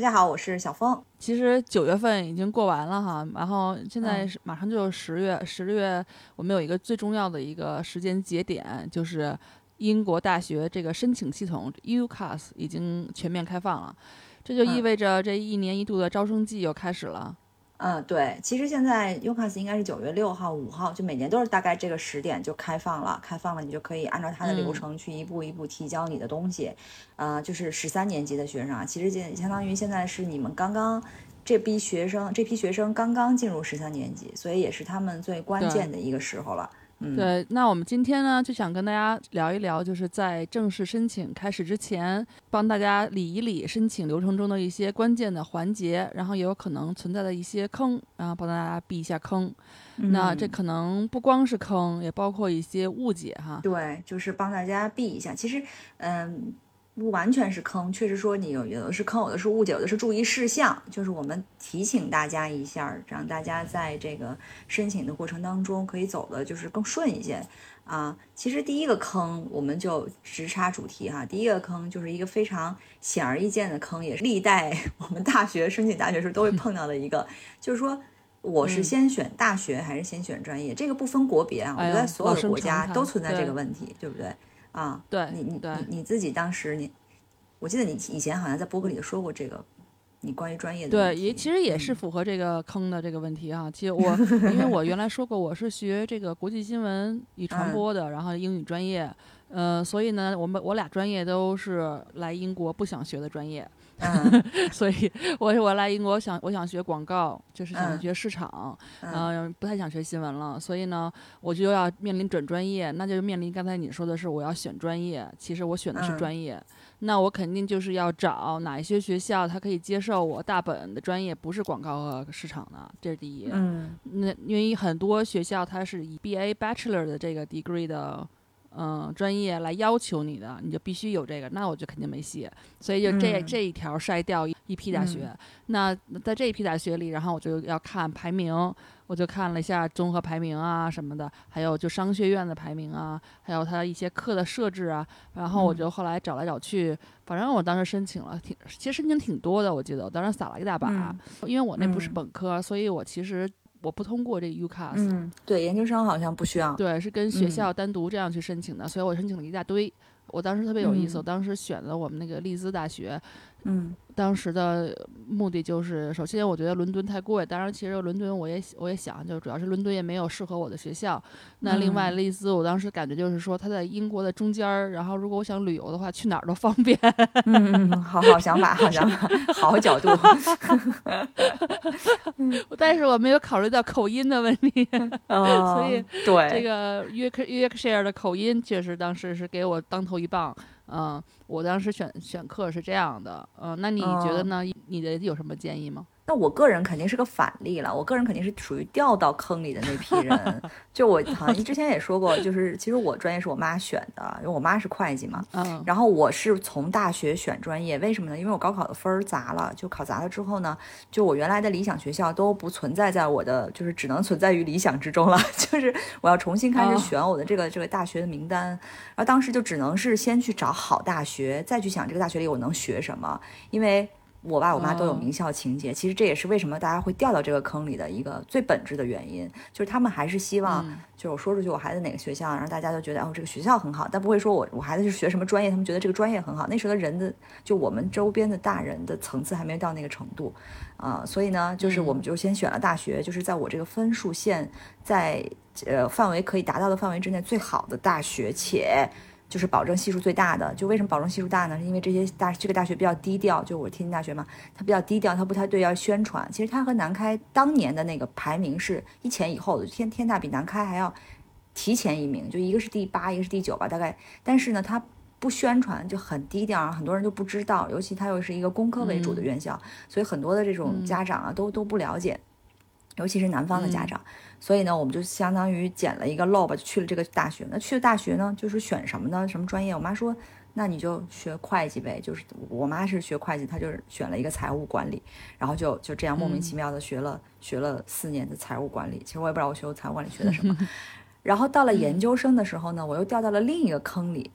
大家好，我是小峰。其实九月份已经过完了哈，然后现在是马上就十月，十月我们有一个最重要的一个时间节点，就是英国大学这个申请系统 UCAS 已经全面开放了，这就意味着这一年一度的招生季又开始了。嗯，对，其实现在 UCAS 应该是九月六号、五号，就每年都是大概这个时点就开放了。开放了，你就可以按照它的流程去一步一步提交你的东西。呃，就是十三年级的学生啊，其实现相当于现在是你们刚刚这批学生，这批学生刚刚进入十三年级，所以也是他们最关键的一个时候了。对，那我们今天呢就想跟大家聊一聊，就是在正式申请开始之前，帮大家理一理申请流程中的一些关键的环节，然后也有可能存在的一些坑，然后帮大家避一下坑。那这可能不光是坑，也包括一些误解哈。对，就是帮大家避一下。其实，嗯。不完全是坑，确实说你有有的是坑，有的是误解，有的是注意事项。就是我们提醒大家一下，让大家在这个申请的过程当中可以走的就是更顺一些啊。其实第一个坑我们就直插主题哈，第一个坑就是一个非常显而易见的坑，也是历代 我们大学申请大学时都会碰到的一个，就是说我是先选大学还是先选专业？这个不分国别啊，我觉得所有的国家都存在这个问题，对不对？啊，对你，你，你你自己当时，你，我记得你以前好像在博客里说过这个，你关于专业的，对，也其实也是符合这个坑的这个问题啊。其实我，因为我原来说过我是学这个国际新闻与传播的，然后英语专业，呃，所以呢，我们我俩专业都是来英国不想学的专业。所以，我我来英国想，我想学广告，就是想学市场，嗯，不太想学新闻了。所以呢，我就要面临转专业，那就面临刚才你说的是我要选专业。其实我选的是专业，那我肯定就是要找哪一些学校，它可以接受我大本的专业不是广告和市场的，这是第一。嗯，那因为很多学校它是以 B A Bachelor 的这个 degree 的。嗯，专业来要求你的，你就必须有这个，那我就肯定没戏。所以就这这一条筛掉一批大学。那在这一批大学里，然后我就要看排名，我就看了一下综合排名啊什么的，还有就商学院的排名啊，还有它一些课的设置啊。然后我就后来找来找去，反正我当时申请了挺，其实申请挺多的，我记得我当时撒了一大把，因为我那不是本科，所以我其实。我不通过这个 UCAS，嗯，对，研究生好像不需要，对，是跟学校单独这样去申请的，所以我申请了一大堆。我当时特别有意思，我当时选了我们那个利兹大学。嗯，当时的目的就是，首先我觉得伦敦太贵，当然其实伦敦我也我也想，就主要是伦敦也没有适合我的学校。那另外利兹，我当时感觉就是说它在英国的中间儿，然后如果我想旅游的话，去哪儿都方便。嗯，好好想法，好想法，好角度。但是我没有考虑到口音的问题，所以对这个约克约克 shire 的口音确实当时是给我当头一棒。嗯，我当时选选课是这样的，嗯，那你觉得呢？你的有什么建议吗？那我个人肯定是个反例了，我个人肯定是属于掉到坑里的那批人。就我 好像之前也说过，就是其实我专业是我妈选的，因为我妈是会计嘛。嗯。然后我是从大学选专业，为什么呢？因为我高考的分儿砸了，就考砸了之后呢，就我原来的理想学校都不存在在我的，就是只能存在于理想之中了。就是我要重新开始选我的这个这个大学的名单，然后当时就只能是先去找好大学，再去想这个大学里我能学什么，因为。我爸我妈都有名校情节，其实这也是为什么大家会掉到这个坑里的一个最本质的原因，就是他们还是希望，就是我说出去我孩子哪个学校，然后大家都觉得哦这个学校很好，但不会说我我孩子是学什么专业，他们觉得这个专业很好。那时候的人的就我们周边的大人的层次还没有到那个程度，啊，所以呢，就是我们就先选了大学，就是在我这个分数线在呃范围可以达到的范围之内最好的大学，且。就是保证系数最大的，就为什么保证系数大呢？是因为这些大这个大学比较低调，就我天津大学嘛，它比较低调，它不太对要宣传。其实它和南开当年的那个排名是一前一后的，天天大比南开还要提前一名，就一个是第八，一个是第九吧，大概。但是呢，它不宣传，就很低调，很多人都不知道。尤其它又是一个工科为主的院校，所以很多的这种家长啊，都都不了解，尤其是南方的家长。所以呢，我们就相当于捡了一个漏吧，就去了这个大学。那去了大学呢，就是选什么呢？什么专业？我妈说，那你就学会计呗。就是我妈是学会计，她就是选了一个财务管理，然后就就这样莫名其妙的学了学了四年的财务管理。其实我也不知道我学财务管理学的什么。然后到了研究生的时候呢，我又掉到了另一个坑里。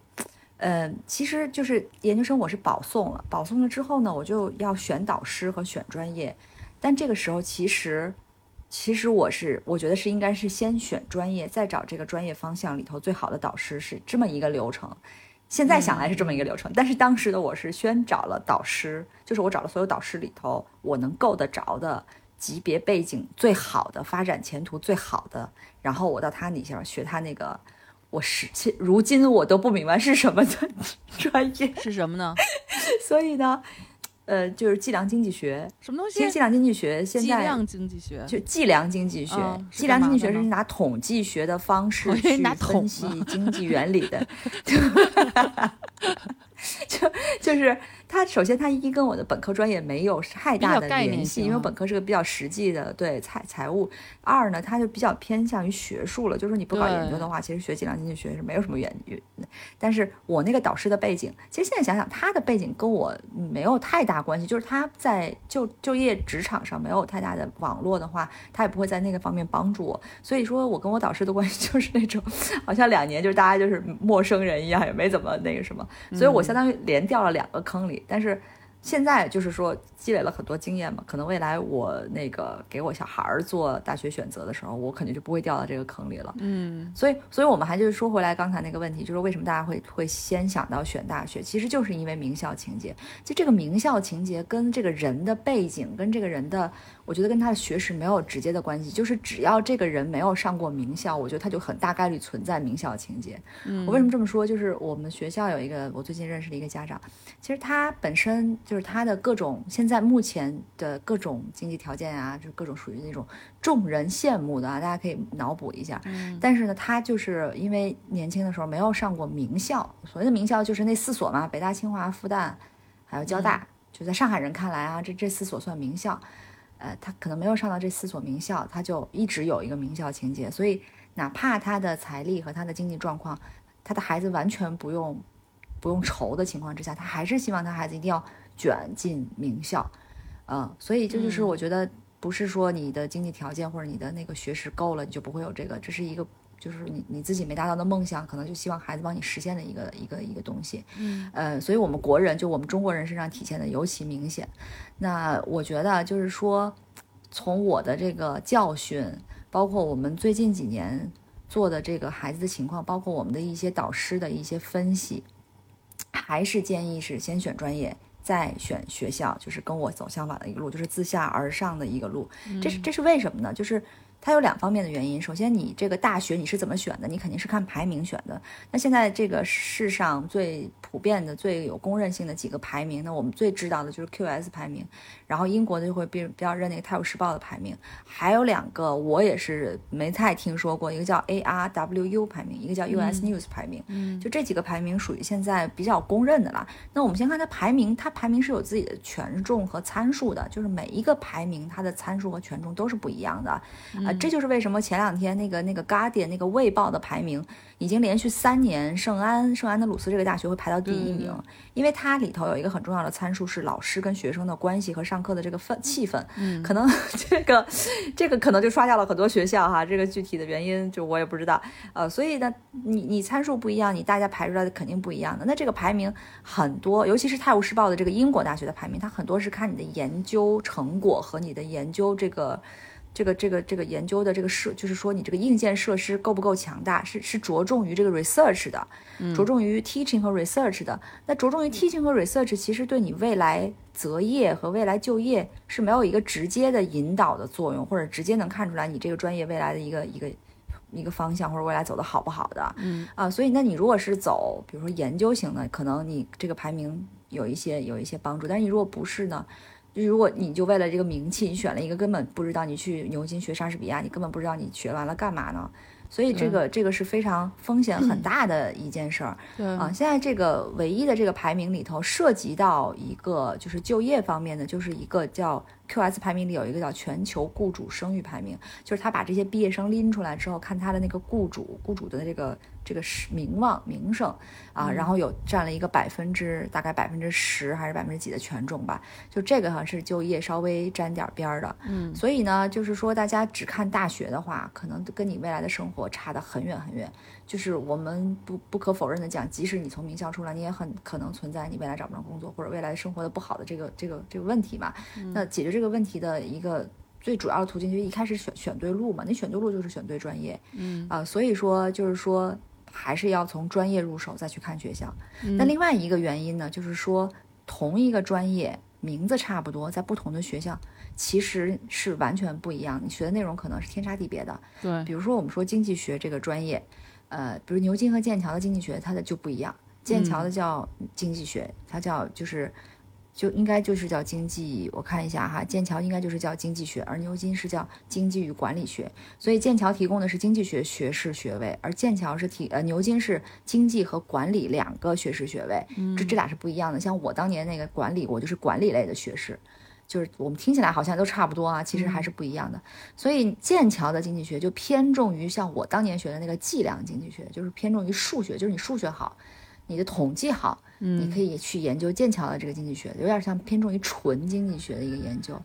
呃，其实就是研究生我是保送了，保送了之后呢，我就要选导师和选专业。但这个时候其实。其实我是，我觉得是应该是先选专业，再找这个专业方向里头最好的导师，是这么一个流程。现在想来是这么一个流程，但是当时的我是先找了导师，就是我找了所有导师里头我能够得着的级别背景最好的、发展前途最好的，然后我到他底下学他那个，我是如今我都不明白是什么的 专业是什么呢？所以呢？呃，就是计量经济学，什么东西？其实计量经济学现在计量经济学就计量经济学，计量经济学是拿统计学的方式 去分析经济原理的，就就是。他首先，他一跟我的本科专业没有太大的联系，因为本科是个比较实际的对财财务。二呢，他就比较偏向于学术了，就是说你不搞研究的话，其实学计量经济学是没有什么原因。但是我那个导师的背景，其实现在想想，他的背景跟我没有太大关系，就是他在就就业职场上没有太大的网络的话，他也不会在那个方面帮助我。所以说我跟我导师的关系 就是那种，好像两年就是大家就是陌生人一样，也没怎么那个什么。所以我相当于连掉了两个坑里。但是现在就是说积累了很多经验嘛，可能未来我那个给我小孩儿做大学选择的时候，我肯定就不会掉到这个坑里了。嗯，所以，所以我们还就是说回来刚才那个问题，就是为什么大家会会先想到选大学，其实就是因为名校情节。就这个名校情节跟这个人的背景，跟这个人的。我觉得跟他的学识没有直接的关系，就是只要这个人没有上过名校，我觉得他就很大概率存在名校情节。嗯我为什么这么说？就是我们学校有一个我最近认识的一个家长，其实他本身就是他的各种现在目前的各种经济条件啊，就是各种属于那种众人羡慕的啊，大家可以脑补一下。但是呢，他就是因为年轻的时候没有上过名校，所谓的名校就是那四所嘛，北大、清华、复旦，还有交大。就在上海人看来啊，这这四所算名校。呃，他可能没有上到这四所名校，他就一直有一个名校情节，所以哪怕他的财力和他的经济状况，他的孩子完全不用不用愁的情况之下，他还是希望他孩子一定要卷进名校。嗯，所以这就是我觉得不是说你的经济条件或者你的那个学识够了，你就不会有这个，这是一个。就是你你自己没达到的梦想，可能就希望孩子帮你实现的一个一个一个东西。嗯，呃，所以我们国人就我们中国人身上体现的尤其明显。那我觉得就是说，从我的这个教训，包括我们最近几年做的这个孩子的情况，包括我们的一些导师的一些分析，还是建议是先选专业，再选学校，就是跟我走相反的一个路，就是自下而上的一个路。这是这是为什么呢？就是。它有两方面的原因。首先，你这个大学你是怎么选的？你肯定是看排名选的。那现在这个世上最普遍的、最有公认性的几个排名，那我们最知道的就是 QS 排名，然后英国的就会比比较认那个《泰晤士报》的排名。还有两个我也是没太听说过，一个叫 ARWU 排名，一个叫 US News 排名。嗯，就这几个排名属于现在比较公认的了。那我们先看它排名，它排名是有自己的权重和参数的，就是每一个排名它的参数和权重都是不一样的啊。这就是为什么前两天那个那个 Guardian 那个卫报的排名已经连续三年圣安圣安德鲁斯这个大学会排到第一名，因为它里头有一个很重要的参数是老师跟学生的关系和上课的这个氛气氛。嗯，可能 这个这个可能就刷掉了很多学校哈，这个具体的原因就我也不知道。呃，所以呢，你你参数不一样，你大家排出来的肯定不一样的。那这个排名很多，尤其是《泰晤士报》的这个英国大学的排名，它很多是看你的研究成果和你的研究这个。这个这个这个研究的这个设，就是说你这个硬件设施够不够强大，是是着重于这个 research 的，着重于 teaching 和 research 的。那着重于 teaching 和 research，其实对你未来择业和未来就业是没有一个直接的引导的作用，或者直接能看出来你这个专业未来的一个一个一个方向，或者未来走的好不好的。嗯啊，所以那你如果是走，比如说研究型的，可能你这个排名有一些有一些帮助，但是你如果不是呢？如果你就为了这个名气，你选了一个根本不知道你去牛津学莎士比亚，你根本不知道你学完了干嘛呢？所以这个这个是非常风险很大的一件事儿。对啊，现在这个唯一的这个排名里头涉及到一个就是就业方面的，就是一个叫 QS 排名里有一个叫全球雇主声誉排名，就是他把这些毕业生拎出来之后，看他的那个雇主雇主的这个这个是名望名声啊，然后有占了一个百分之大概百分之十还是百分之几的权重吧，就这个好像是就业稍微沾点边儿的。嗯，所以呢，就是说大家只看大学的话，可能跟你未来的生活差得很远很远。就是我们不不可否认的讲，即使你从名校出来，你也很可能存在你未来找不着工作或者未来生活的不好的这个这个这个问题嘛。那解决这个问题的一个最主要的途径，就是一开始选选对路嘛。你选对路就是选对专业，嗯啊、所以说就是说还是要从专业入手再去看学校。嗯那另外一个原因呢，就是说同一个专业名字差不多，在不同的学校其实是完全不一样，你学的内容可能是天差地别的。对比如说我们说经济学这个专业，呃，比如牛津和剑桥的经济学，它的就不一样。剑桥的叫经济学，它叫就是就应该就是叫经济。我看一下哈，剑桥应该就是叫经济学，而牛津是叫经济与管理学。所以剑桥提供的是经济学学士学位，而剑桥是提呃牛津是经济和管理两个学士学位。这这俩是不一样的。像我当年那个管理，我就是管理类的学士。就是我们听起来好像都差不多啊，其实还是不一样的。所以剑桥的经济学就偏重于像我当年学的那个计量经济学，就是偏重于数学，就是你数学好，你的统计好，你可以去研究剑桥的这个经济学，有点像偏重于纯经济学的一个研究。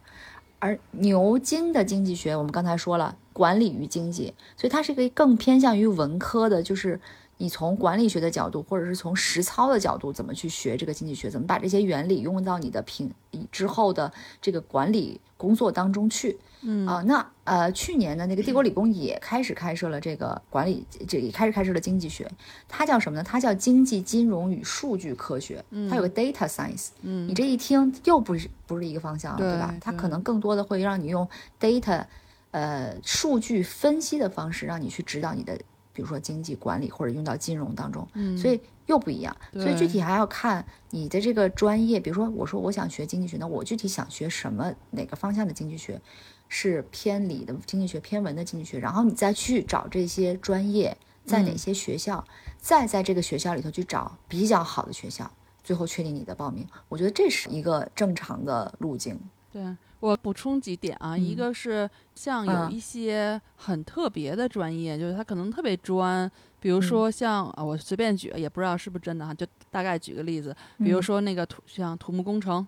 而牛津的经济学，我们刚才说了，管理与经济，所以它是一个更偏向于文科的，就是你从管理学的角度，或者是从实操的角度，怎么去学这个经济学，怎么把这些原理用到你的平之后的这个管理工作当中去。嗯啊，那呃，去年的，那个帝国理工也开始开设了这个管理，这也开始开设了经济学，它叫什么呢？它叫经济金融与数据科学，它有个 data science。嗯你这一听又不是不是一个方向了，对吧？它可能更多的会让你用 data，呃，数据分析的方式，让你去指导你的，比如说经济管理或者用到金融当中，嗯所以又不一样。所以具体还要看你的这个专业，比如说我说我想学经济学，那我具体想学什么哪个方向的经济学，是偏理的经济学、偏文的经济学，然后你再去找这些专业在哪嗯些学校，再在这个学校里头去找比较好的学校，最后确定你的报名。我觉得这是一个正常的路径。对我补充几点啊，一嗯。个是像有嗯。一些很特别的专业，就是它可能特别专，比嗯。如说像啊，我随便举，也不知道是不是真的哈，就大概举个例子，比如嗯。说那个土像土木工程。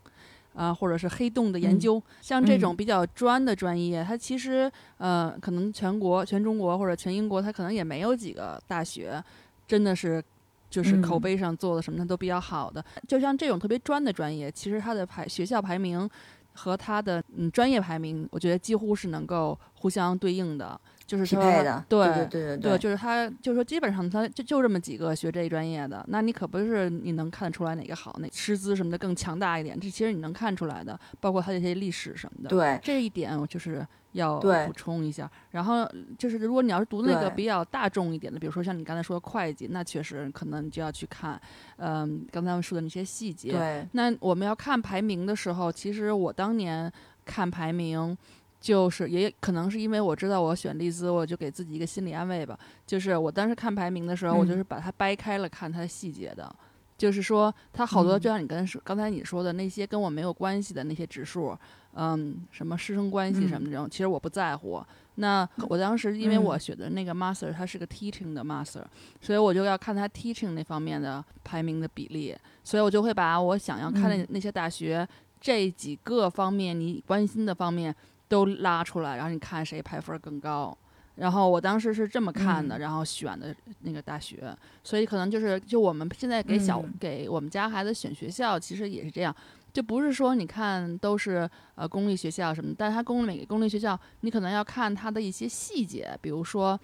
啊，或者是黑洞的研嗯究，像这种嗯。比较专的专业，它其实呃，可能全国、全中国或者全英国，它可能也没有几个大学真的是就是口嗯。碑上做的什么的都比较好的。就像这种特别专的专业，其实它的排学校排名和他的嗯专业排名，我觉得几乎是能够互相对应的，就是匹说配的，对对对对对，就是他，就是说，基本上他就就这么几个学这一专业的，那你可不是你能看得出来哪个好，哪师资什么的更强大一点，这其实你能看出来的，包括他这些历史什么的。对这一点我就是要补充一下。然后就是，如果你要是读那个比较大众一点的，比如说像你刚才说的会计，那确实可能你就要去看，嗯，刚才我们说的那些细节。对，那我们要看排名的时候，其实我当年看排名，就是也可能是因为我知道我选利兹，我就给自己一个心理安慰吧。就是我当时看排名的时候，我就嗯是把它掰开了看它的细节的。就是说，它好多嗯就像你刚才说，刚才你说的那些跟我没有关系的那些指数，嗯，什么师生关系什么这种，其实我不在乎。那我当时因为我嗯选的那个 master，它是个 teaching 的 master，所以我就要看它 teaching 那方面的排名的比例，所以我就会把我想要看的嗯那些大学、这几个方面你关心的方面都拉出来，然后你看谁排分更高。然后我当时是这么看的，嗯。然后选的那个大学，所以可能就是就我们现在给小、嗯。给我们家孩子选学校，其实也是这样，就不是说你看都是呃公立学校什么，但是它公每个公立学校，你可能要看他的一些细节，比如说，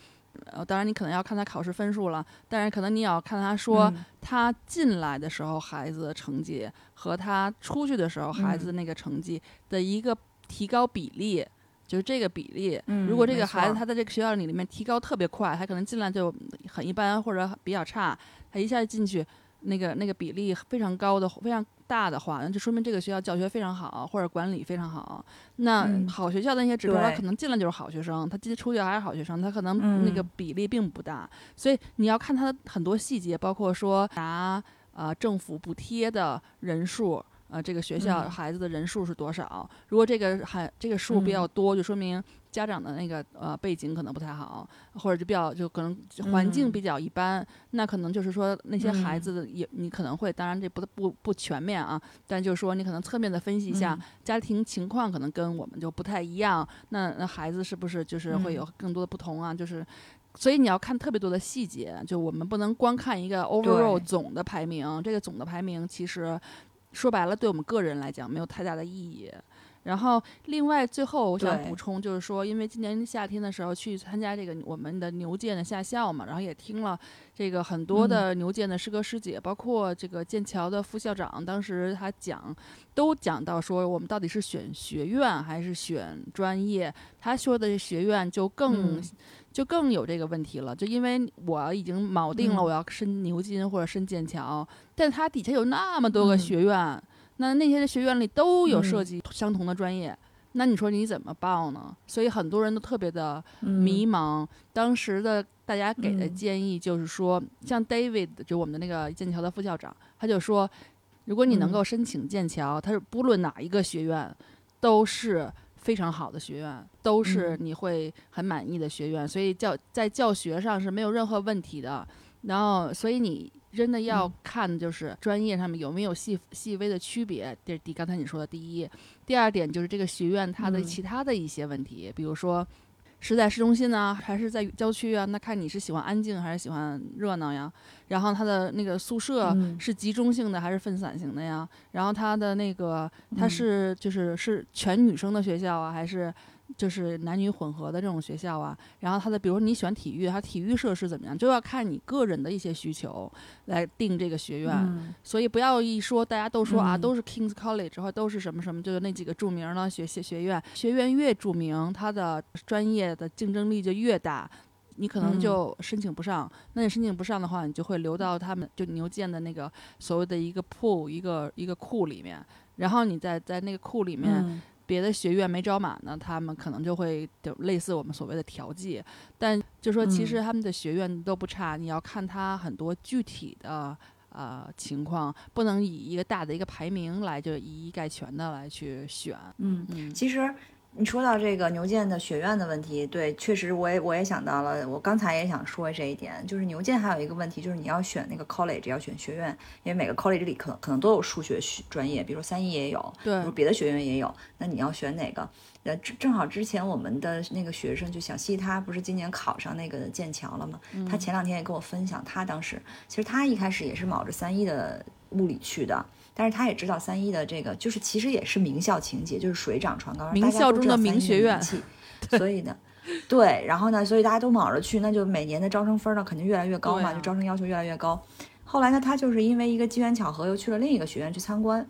呃，当然你可能要看他考试分数了，但是可能你也要看他说嗯。他进来的时候孩子的成绩和他出去的时候孩子那个成绩的一个提高比例。就是这个比例，如果这个孩子他在这个学校里里面提高特别快，他可能进来就很一般或者比较差，他一下进去，那个那个比例非常高的，非常大的话，那就说明这个学校教学非常好，或者管理非常好。那嗯好学校的那些指标，他可能进来就是好学生，他进出去还是好学生，他可能那个嗯比例并不大。所以你要看他的很多细节，包括说拿呃政府补贴的人数。呃，这个学校嗯孩子的人数是多少？如果这个还这个数比较嗯多，就说明家长的那个呃背景可能不太好，或者就比较就可能环境嗯比较一般。那可能就是说那些孩嗯子的也你可能会，当然这不不不全面啊，但就是说你可能侧面的分析一下、嗯家庭情况，可能跟我们就不太一样。那那孩子是不是就是会有嗯更多的不同啊？就是。所以你要看特别多的细节，就我们不能光看一个 overall 总的排名。这个总的排名其实说白了，对我们个人来讲没有太大的意义。然后，另外最后我想补充，就是说，因为今年夏天的时候去参加这个我们的牛剑的下校嘛，然后也听了这个很多的牛剑的师哥师姐，包括这个剑桥的副校长，当时他讲，都讲到说我们到底是选学院还是选专业。他说的学院就更、嗯就更有这个问题了，就因为我已经锚定了嗯我要申牛津或者申剑桥，但它底下有那么多个嗯学院，那那些学院里都有涉嗯及相同的专业，那你说你怎么报呢？所以很多人都特别的嗯迷茫。当时的大家给的嗯建议就是说，像 David 就我们的那个剑桥的副校长，他就说，如果你能嗯够申请剑桥，他是不论哪一个学院都是。非常好的学院，都是嗯你会很满意的学院，所以教在教学上是没有任何问题的。然后，所以你真的要嗯看的就是专业上面有没有细细微的区别。这是第刚才你说的第一，第二点就是这个学院它的嗯其他的一些问题，比如说是在市中心呢，还是在郊区啊？那看你是喜欢安静还是喜欢热闹呀？然后它的那个宿舍嗯是集中性的还是分散型的呀？然后它的那个它嗯是就是是全女生的学校啊，还是就是男女混合的这种学校啊？然后它的比如说你喜欢体育，它体育设施怎么样，就要看你个人的一些需求来定这个学院。嗯所以不要一说大家都说啊，嗯都是 King's College 或都是什么什么，就是那几个著名的学学学院，学院越著名，它的专业的竞争力就越大。你可能嗯就申请不上，那你申请不上的话，你就会流到他们就牛剑的那个所谓的一个 pool 一个一个库里面，然后你在在那个库里面，嗯别的学院没招满呢，他们可能就会就类似我们所谓的调剂，但就说其实他们的学院都不差，你要看他很多具体的呃情况，不能以一个大的一个排名来就一一概全的来去选。嗯，嗯其实你说到这个牛剑的学院的问题，对，确实我也我也想到了，我刚才也想说这一点，就是牛剑还有一个问题，就是你要选那个 college 要选学院，因为每个 college 里可能可能都有数学学专业，比如说三一也有，比如别的学院也有，那你要选哪个？呃，正正好之前我们的那个学生就小西，他不是今年考上那个剑桥了吗？他前两天也跟我分享，他当时其实他一开始也是卯着三一的物理去的，但是他也知道三一的这个就是其实也是名校情节，就是水涨船高，名校中的名学院 所以呢。对，然后呢，所以大家都卯着去，那就每年的招生分呢肯定越来越高嘛，啊就招生要求越来越高。后来呢，他就是因为一个机缘巧合，又去了另一个学院去参观，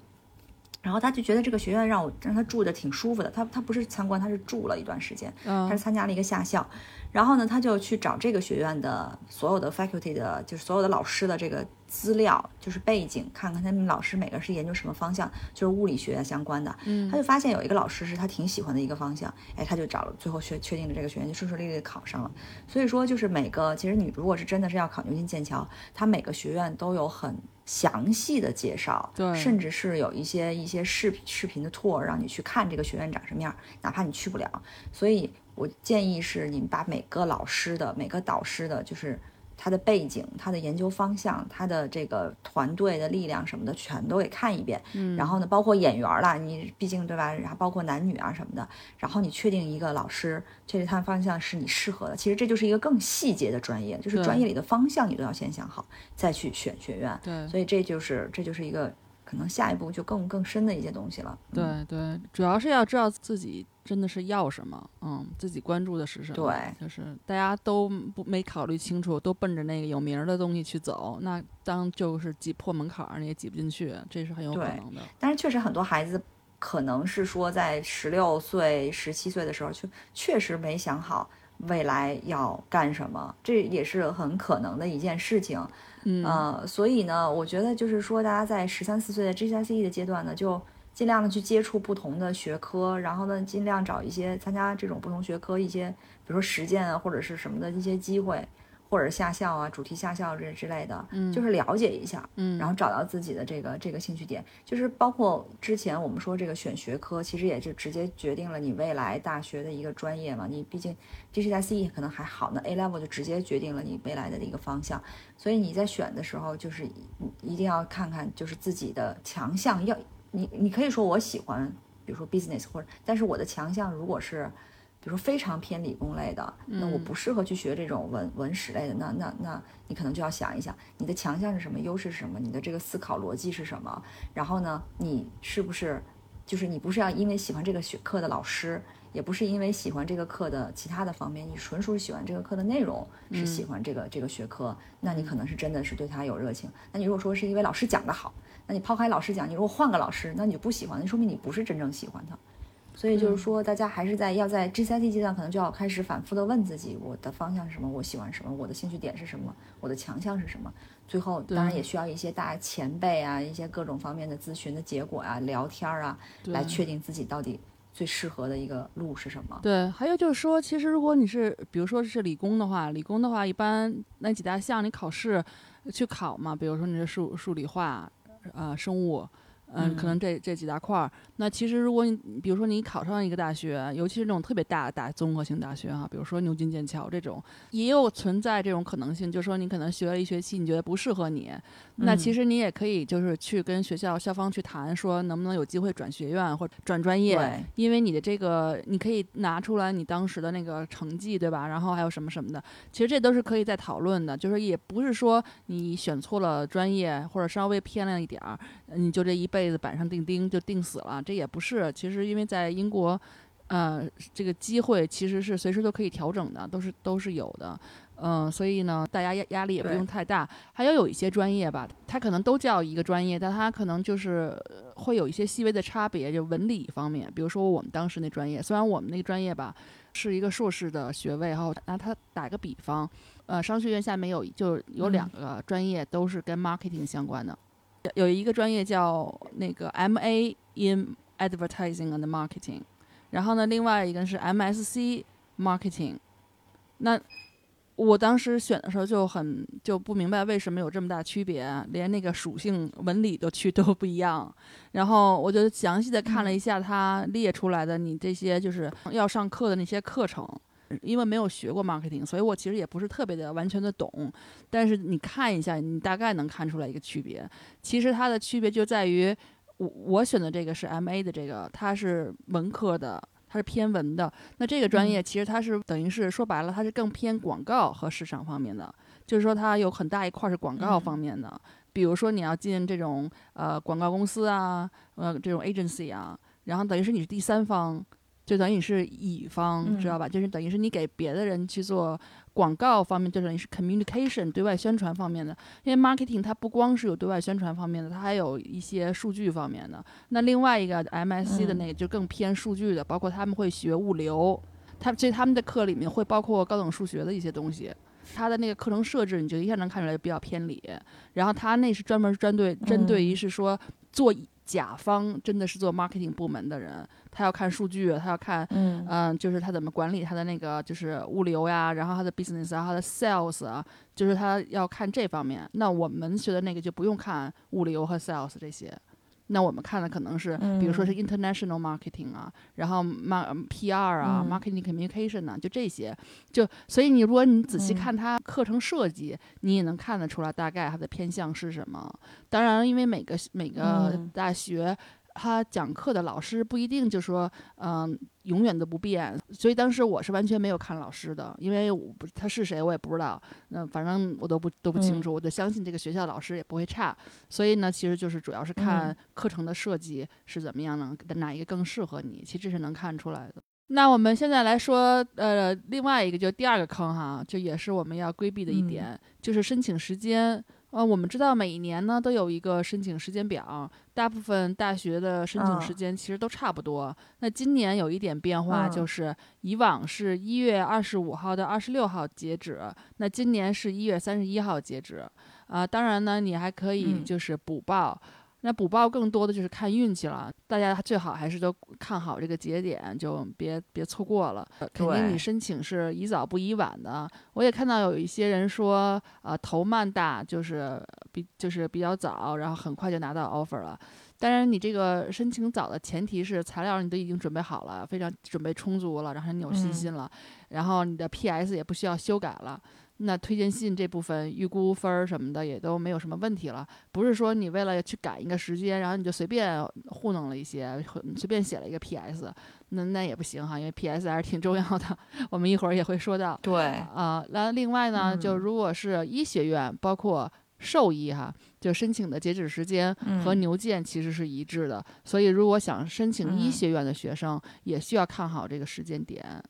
然后他就觉得这个学院让我让他住的挺舒服的。他他不是参观，他是住了一段时间，他嗯是参加了一个夏校。然后呢，他就去找这个学院的所有的 faculty 的，就是所有的老师的这个资料，就是背景，看看他们老师每个是研究什么方向，就是物理学相关的。嗯他就发现有一个老师是他挺喜欢的一个方向，哎，他就找了，最后确确定了这个学院，就顺顺利利的考上了。所以说，就是每个其实你如果是真的是要考牛津、剑桥，它每个学院都有很详细的介绍，对甚至是有一些一些视频视频的 tour 让你去看这个学院长什么样，哪怕你去不了。所以我建议是你们把每个老师的每个导师的，就是他的背景、他的研究方向、他的这个团队的力量什么的，全都给看一遍。嗯，然后呢，包括演员啦，你毕竟对吧？然后包括男女啊什么的，然后你确定一个老师，确定他的方向是你适合的。其实这就是一个更细节的专业，就是专业里的方向你都要先想好，再去选学院。对所以这就是这就是一个可能下一步就更更深的一些东西了。嗯对对，主要是要知道自己真的是要什么，嗯，自己关注的是什么。对，就是大家都不没考虑清楚，都奔着那个有名儿的东西去走，那当就是挤破门槛儿，你也挤不进去，这是很有可能的。但是确实很多孩子可能是说在十六岁、十七岁的时候，就确实没想好未来要干什么，这也是很可能的一件事情。嗯，呃，所以呢，我觉得就是说，大家在十三四岁的 GCSE 的阶段呢，就尽量的去接触不同的学科，然后呢，尽量找一些参加这种不同学科一些，比如说实践啊或者是什么的一些机会。或者下校啊，主题下校这之类的，嗯，就是了解一下，嗯，然后找到自己的这个这个兴趣点，就是包括之前我们说这个选学科，其实也就直接决定了你未来大学的一个专业嘛。你毕竟 GCSE 可能还好，那 A level 就直接决定了你未来的一个方向。所以你在选的时候，就是一定要看看就是自己的强项，要你你可以说我喜欢，比如说 business 或者，但是我的强项如果是。比如说非常偏理工类的，那我不适合去学这种文文史类的，那那那你可能就要想一想，你的强项是什么，优势是什么，你的这个思考逻辑是什么，然后呢，你是不是就是你不是要因为喜欢这个学课的老师，也不是因为喜欢这个课的其他的方面，你纯属喜欢这个课的内容，是喜欢这个这个学科，那你可能是真的是对他有热情。那你如果说是因为老师讲的好，那你抛开老师讲，你如果换个老师，那你就不喜欢，那说明你不是真正喜欢他。所以就是说，大家还是在要在 GCSE 阶段，可能就要开始反复的问自己，我的方向是什么？我喜欢什么？我的兴趣点是什么？我的强项是什么？最后当然也需要一些大前辈啊，一些各种方面的咨询的结果啊，聊天啊，来确定自己到底最适合的一个路是什么。对，还有就是说，其实如果你是比如说是理工的话，理工的话一般那几大项你考试去考嘛，比如说你是数数理化，呃，生物。嗯，可能这这几大块儿。那其实如果你比如说你考上一个大学，尤其是那种特别大的大综合性大学哈，比如说牛津、剑桥这种，也有存在这种可能性，就是说你可能学了一学期，你觉得不适合你，那其实你也可以就是去跟学校校方去谈，说能不能有机会转学院或者转专业，因为你的这个你可以拿出来你当时的那个成绩，对吧？然后还有什么什么的，其实这都是可以再讨论的，就是也不是说你选错了专业或者稍微偏了一点儿，你就这一辈。子板上钉钉就钉死了，这也不是。其实因为在英国，呃，这个机会其实是随时都可以调整的，都是都是有的。嗯，所以呢，大家压压力也不用太大。还有有一些专业吧，它可能都叫一个专业，但它可能就是会有一些细微的差别，就文理方面。比如说我们当时那专业，虽然我们那个专业吧是一个硕士的学位，然后拿它打个比方，呃，商学院下面有就有两个专业都是跟 marketing 相关的。有一个专业叫那个 M.A. in Advertising and Marketing，然后呢，另外一个是 M.S.C. Marketing。那我当时选的时候就很就不明白为什么有这么大区别，连那个属性纹理都区 都不一样。然后我就详细的看了一下他列出来的你这些就是要上课的那些课程。因为没有学过 marketing，所以我其实也不是特别的完全的懂。但是你看一下，你大概能看出来一个区别。其实它的区别就在于，我我选的这个是 M A 的这个，它是文科的，它是偏文的。那这个专业其实它是等于是说白了，它是更偏广告和市场方面的，就是说它有很大一块是广告方面的。比如说你要进这种呃广告公司啊，呃这种 agency 啊，然后等于是你是第三方。就等于是乙方，知道吧？就是等于是你给别的人去做广告方面，就等于是 communication 对外宣传方面的。因为 marketing 它不光是有对外宣传方面的，它还有一些数据方面的。那另外一个 MSC 的那个就更偏数据的，包括他们会学物流，他这他们的课里面会包括高等数学的一些东西。他的那个课程设置，你就一下能看出来比较偏理。然后他那是专门针对针对于是说做。甲方真的是做 marketing 部门的人，他要看数据，他要看，嗯，就是他怎么管理他的那个就是物流呀，然后他的 business 啊，他的 sales 啊，就是他要看这方面。那我们学的那个就不用看物流和 sales 这些。那我们看的可能是，比如说是 international marketing 啊，然后 mar PR 啊，marketing communication 啊，就这些，就所以你如果你仔细看他课程设计，你也能看得出来大概它的偏向是什么。当然，因为每个每个大学。他讲课的老师不一定就说，嗯，永远都不变。所以当时我是完全没有看老师的，因为我不他是谁我也不知道。那反正我都不都不清楚，我就相信这个学校老师也不会差。所以呢，其实就是主要是看课程的设计是怎么样呢？哪一个更适合你？其实是能看出来的。那我们现在来说，呃，另外一个就第二个坑哈，就也是我们要规避的一点，就是申请时间呃，我们知道每一年呢都有一个申请时间表，大部分大学的申请时间其实都差不多。那今年有一点变化，就是以往是一月二十五号到二十六号截止，那今年是一月三十一号截止。啊，当然呢，你还可以就是补报。那补报更多的就是看运气了，大家最好还是都看好这个节点，就别别错过了。肯定你申请是宜早不宜晚的。我也看到有一些人说，呃，头曼大就是比就是比较早，然后很快就拿到 offer 了。当然，你这个申请早的前提是材料你都已经准备好了，非常准备充足了，然后你有信心了，然后你的 PS 也不需要修改了。那推荐信这部分预估分儿什么的也都没有什么问题了，不是说你为了去赶一个时间，然后你就随便糊弄了一些，随便写了一个 PS，那那也不行哈，因为 PS 还是挺重要的，我们一会儿也会说到。对啊，那另外呢，就如果是医学院，包括兽医哈，就申请的截止时间和牛剑其实是一致的，所以如果想申请医学院的学生，也需要看好这个时间点。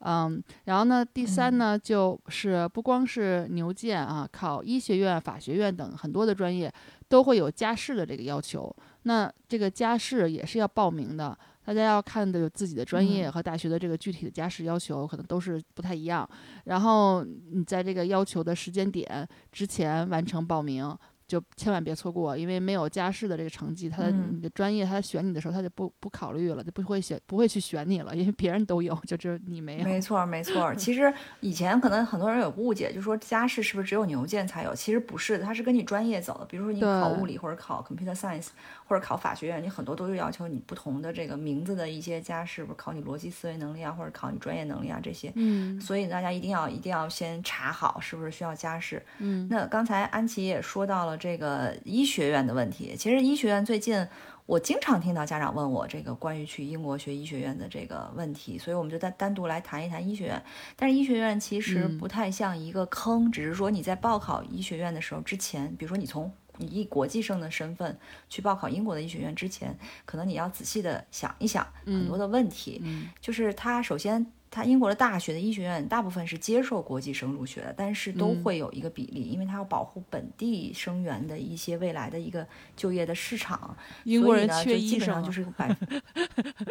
嗯，然后呢，第三呢，就是不光是牛剑啊，考医学院、法学院等很多的专业都会有加试的这个要求。那这个加试也是要报名的，大家要看的自己的专业和大学的这个具体的加试要求，可能都是不太一样。然后你在这个要求的时间点之前完成报名。就千万别错过，因为没有加试的这个成绩，他的你的专业他选你的时候，他就不不考虑了，就不会选不会去选你了，因为别人都有，就只有你没有。没错没错，其实以前可能很多人有误解，就说加试是不是只有牛剑才有？其实不是，它是根据专业走的。比如说你考物理或者考 computer science 或者考法学院，你很多都是要求你不同的这个名字的一些加试，不是考你逻辑思维能力啊，或者考你专业能力啊这些。嗯。所以大家一定要一定要先查好是不是需要加试。嗯。那刚才安琪也说到了。这个医学院的问题，其实医学院最近我经常听到家长问我这个关于去英国学医学院的这个问题，所以我们就单单独来谈一谈医学院。但是医学院其实不太像一个坑，只是说你在报考医学院的时候之前，比如说你从以国际生的身份去报考英国的医学院之前，可能你要仔细的想一想很多的问题，就是他首先。它英国的大学的医学院大部分是接受国际生入学的，但是都会有一个比例，因为它要保护本地生源的一些未来的一个就业的市场。英国人缺医生，就是百，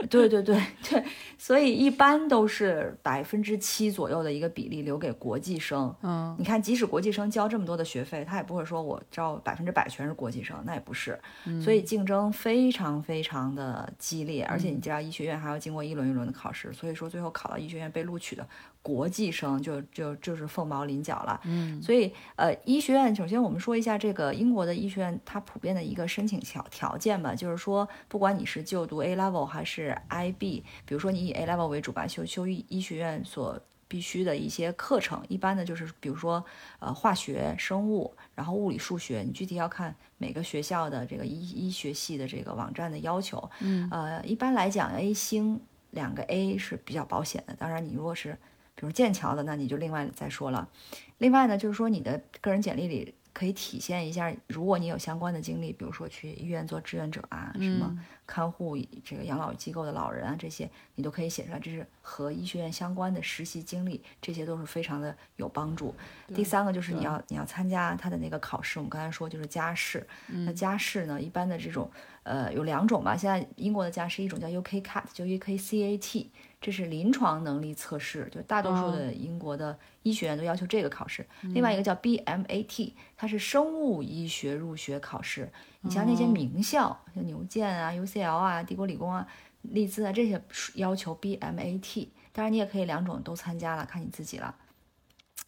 对对对对，所以一般都是百分之七左右的一个比例留给国际生。嗯，你看，即使国际生交这么多的学费，他也不会说我招百分之百全是国际生，那也不是。所以竞争非常非常的激烈，而且你知道医学院还要经过一轮一轮的考试，所以说最后考到医学。院被录取的国际生就就就是凤毛麟角了，嗯，所以呃，医学院首先我们说一下这个英国的医学院，它普遍的一个申请条条件吧，就是说不管你是就读 A level 还是 IB，比如说你以 A level 为主吧，修修医医学院所必须的一些课程，一般的就是比如说呃化学、生物，然后物理、数学，你具体要看每个学校的这个医医学系的这个网站的要求，嗯，呃，一般来讲 A 星。两个 A 是比较保险的，当然你如果是比如剑桥的，那你就另外再说了。另外呢，就是说你的个人简历里可以体现一下，如果你有相关的经历，比如说去医院做志愿者啊，什么看护这个养老机构的老人啊，这些你都可以写出来，这是和医学院相关的实习经历，这些都是非常的有帮助。第三个就是你要你要参加他的那个考试，我们刚才说就是加试，那加试呢，一般的这种。呃，有两种吧。现在英国的加试，一种叫 UK CAT，就 UK CAT，这是临床能力测试，就大多数的英国的医学院都要求这个考试。另外一个叫 BMAT，它是生物医学入学考试。你像那些名校，像牛剑啊、UCL 啊、帝国理工啊、利兹啊这些，要求 BMAT。当然，你也可以两种都参加了，看你自己了。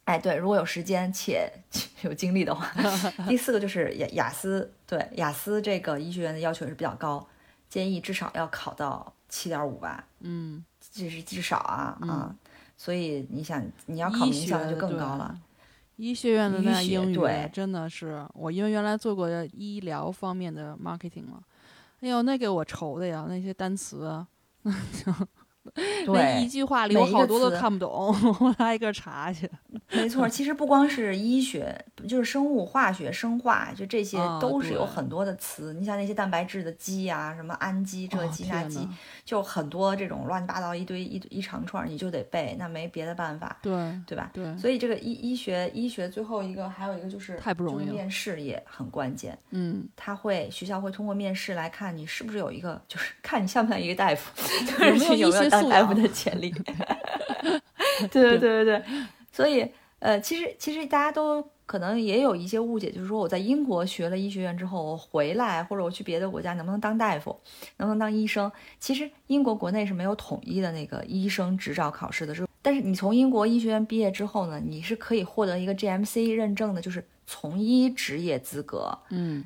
哎，对，如果有时间且有精力的话，第四个就是雅雅思，对雅思这个医学院的要求也是比较高，建议至少要考到七点五吧，嗯，这是至少啊啊，所以你想你要考名校就更高了，医学院的那英语真的是我因为原来做过医疗方面的 marketing 嘛，哎呦那给我愁的呀，那些单词。那一句话里我好多都看不懂，我挨个查去。没错，其实不光是医学，就是生物化学、生化，就这些啊都是有很多的词。你像那些蛋白质的基啊、什么氨基这哦基那基，就很多这种乱七八糟一堆一一长串儿，你就得背，那没别的办法，对对吧？对，所以这个医医学医学最后一个还有一个就是太不容易面试也很关键。嗯，他会学校会通过面试来看你是不是有一个，就是 看你像不像一个大夫，就是有没有当大夫的潜力。对对对对对，所以呃，其实其实大家都可能也有一些误解，就是说我在英国学了医学院之后，我回来或者我去别的国家能不能当大夫，能不能当医生？其实英国国内是没有统一的那个医生执照考试的，是但是你从英国医学院毕业之后呢，你是可以获得一个 GMC 认证的，就是从医职业资格。嗯，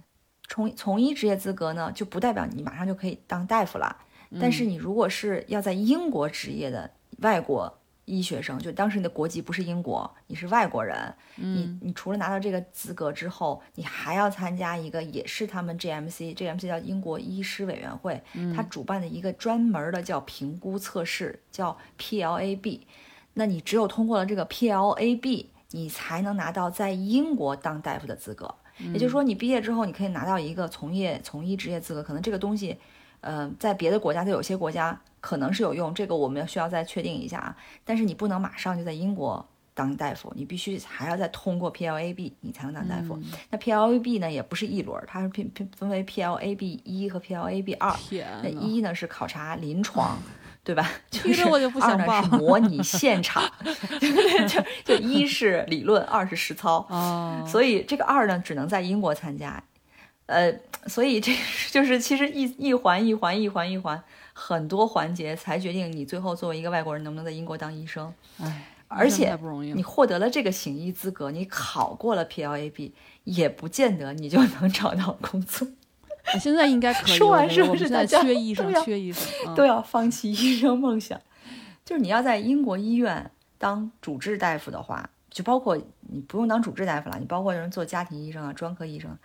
从从医职业资格呢，就不代表你马上就可以当大夫了。但是你如果是要在英国执业的外国医学生，就当时你的国籍不是英国，你是外国人，你你除了拿到这个资格之后，你还要参加一个也是他们 GMC，GMC 叫英国医师委员会，他主办的一个专门的叫评估测试，叫 PLAB。那你只有通过了这个 PLAB，你才能拿到在英国当大夫的资格。也就是说，你毕业之后，你可以拿到一个从业从医职业资格。可能这个东西，呃，在别的国家，在有些国家可能是有用，这个我们要需要再确定一下啊。但是你不能马上就在英国当大夫，你必须还要再通过 PLAB，你才能当大夫。那 PLAB 呢，也不是一轮，它是分分分为 PLAB 一和 PLAB 二。那一呢是考察临床，对吧？就听是我就不想二呢报是 模拟现场，就就一是理论，二是实操。哦，所以这个二呢，只能在英国参加。呃，所以这就是其实一一环一环一环一环很多环节，才决定你最后作为一个外国人能不能在英国当医生。哎，而且你。获得了这个行医资格，你考过了 PLAB，也不见得你就能找到工作，啊现在应该可以。说完是不是大家缺医生缺医生。嗯都要放弃医生梦想。就是你要在英国医院当主治大夫的话，就包括你不用当主治大夫了，你包括人做家庭医生啊、专科医生，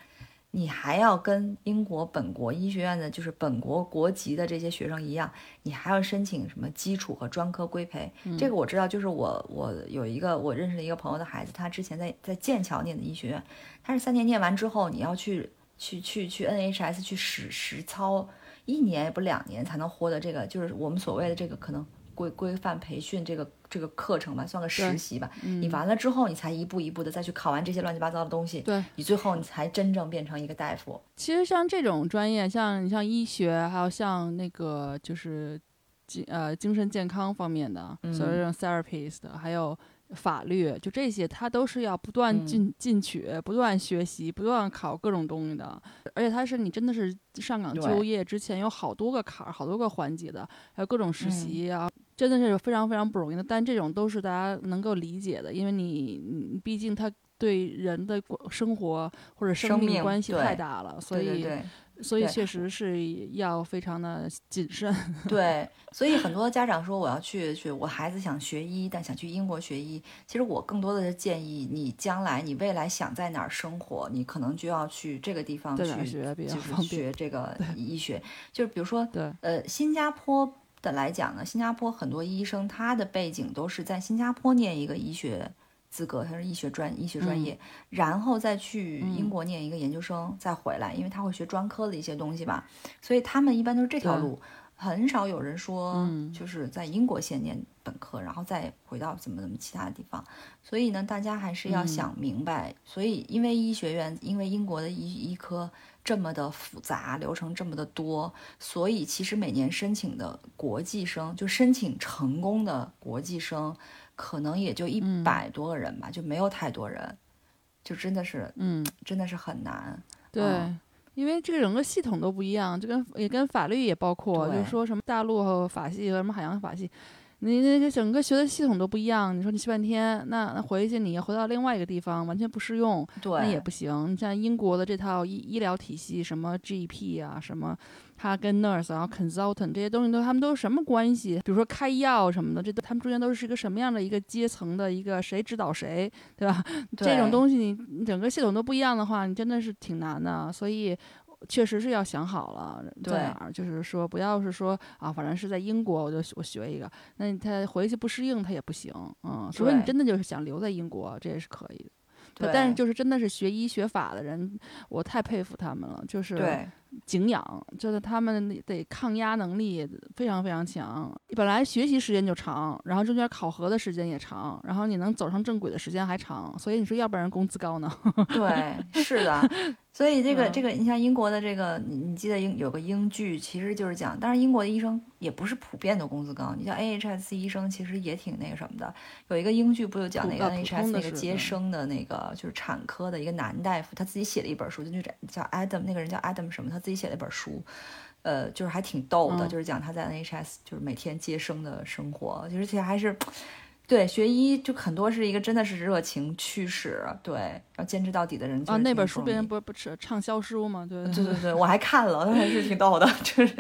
你还要跟英国本国医学院的，就是本国国籍的这些学生一样，你还要申请什么基础和专科规培。这个我知道，就是我我有一个我认识的一个朋友的孩子，他之前在在剑桥念的医学院，他是三年念完之后，你要去去去去 NHS 去实实操一年也不两年才能获得这个，就是我们所谓的这个可能规规范培训这个这个课程吧，算个实习吧。你完了之后，你才一步一步的再去考完这些乱七八糟的东西，对，你最后你才真正变成一个大夫。其实像这种专业，像你像医学，还有像那个就是精呃精神健康方面的，所谓这种 therapist，还有法律，就这些，它都是要不断嗯进、进取、不断学习、不断考各种东西的。而且它是你真的是上岗就业之前有好多个坎儿、好多个环节的，还有各种实嗯习啊。真的是非常非常不容易的，但这种都是大家能够理解的，因为你，你毕竟它对人的生活或者生生命命关系太大了，所以对对对。所以确实是要非常的谨慎。对，所以很多家长说我要去去，我孩子想学医，但想去英国学医。其实我更多的是建议你将来你未来想在哪儿生活，你可能就要去这个地方在哪儿去，学比较就是学这个医学。就是比如说，对，呃，新加坡的来讲呢，新加坡很多医生他的背景都是在新加坡念一个医学资格，他是医学专医学专业，然后再去英国念一个研究生，再回来，因为他会学专科的一些东西吧，所以他们一般都是这条路。很少有人说嗯，就是在英国先念本科，然后再回到怎么怎么其他的地方。所以呢，大家还是要嗯想明白。所以，因为医学院，因为英国的医医科这么的复杂，流程这么的多，所以其实每年申请的国际生，就申请成功的国际生，可能也就一嗯百多个人吧，就没有太多人，就真的是嗯，真的是很难。对。嗯因为这个整个系统都不一样，就跟也跟法律也包括，就是说什么大陆和法系和什么海洋法系，你那个整个学的系统都不一样。你说你学半天，那那回去你要回到另外一个地方，完全不适用，那也不行。你像英国的这套医医疗体系，什么 GP 啊，什么他跟 nurse，然后 consultant 这些东西都他们都是什么关系？比如说开药什么的，这都他们中间都是一个什么样的一个阶层的一个谁指导谁，对吧？这种东西你你整个系统都不一样的话，你真的是挺难的。所以。确实是要想好了在哪儿，就是说不要是说啊，反正是在英国，我就我学一个，那他回去不适应他也不行，嗯，除非你真的就是想留在英国，这也是可以的。对但是就是真的是学医学法的人，我太佩服他们了，就是对敬仰，就是他们得抗压能力非常非常强。本来学习时间就长，然后中间考核的时间也长，然后你能走上正轨的时间还长，所以你说要不然工资高呢？对，是的。所以这个嗯这个，你像英国的这个，你你记得英有个英剧，其实就是讲，当然英国的医生也不是普遍的工资高，你像 AHS 医生其实也挺那个什么的。有一个英剧不就讲那个普呃普 NHS 那个接生的那个就是产科的一个男大夫，他自己写了一本书，就叫叫 Adam，那个人叫 Adam 什么，他自己写了一本书。呃，就是还挺逗的，嗯就是讲他在 NHS 就是每天接生的生活，就是而且还是，对学医就很多是一个真的是热情驱使，对，要坚持到底的人啊，那本书别别人不不是畅销书吗？对对对对，我还看了，还是挺逗的，就是，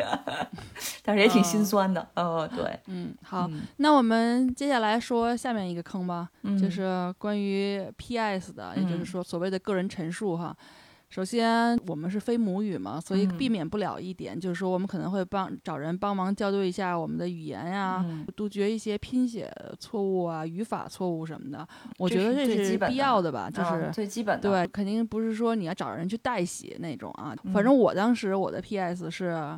但是也挺心嗯酸的，呃，对，嗯，好，嗯那我们接下来说下面一个坑吧，就嗯是关于 PS 的，也就是嗯说所谓的个人陈述哈。首先，我们是非母语嘛，所以嗯避免不了一点，就是说我们可能会帮找人帮忙校对一下我们的语言呀，嗯杜绝一些拼写错误啊、语法错误什么的。我觉得这是必要的吧，就啊是最基本的，对，肯定不是说你要找人去代写那种啊。嗯反正我当时我的 PS 是，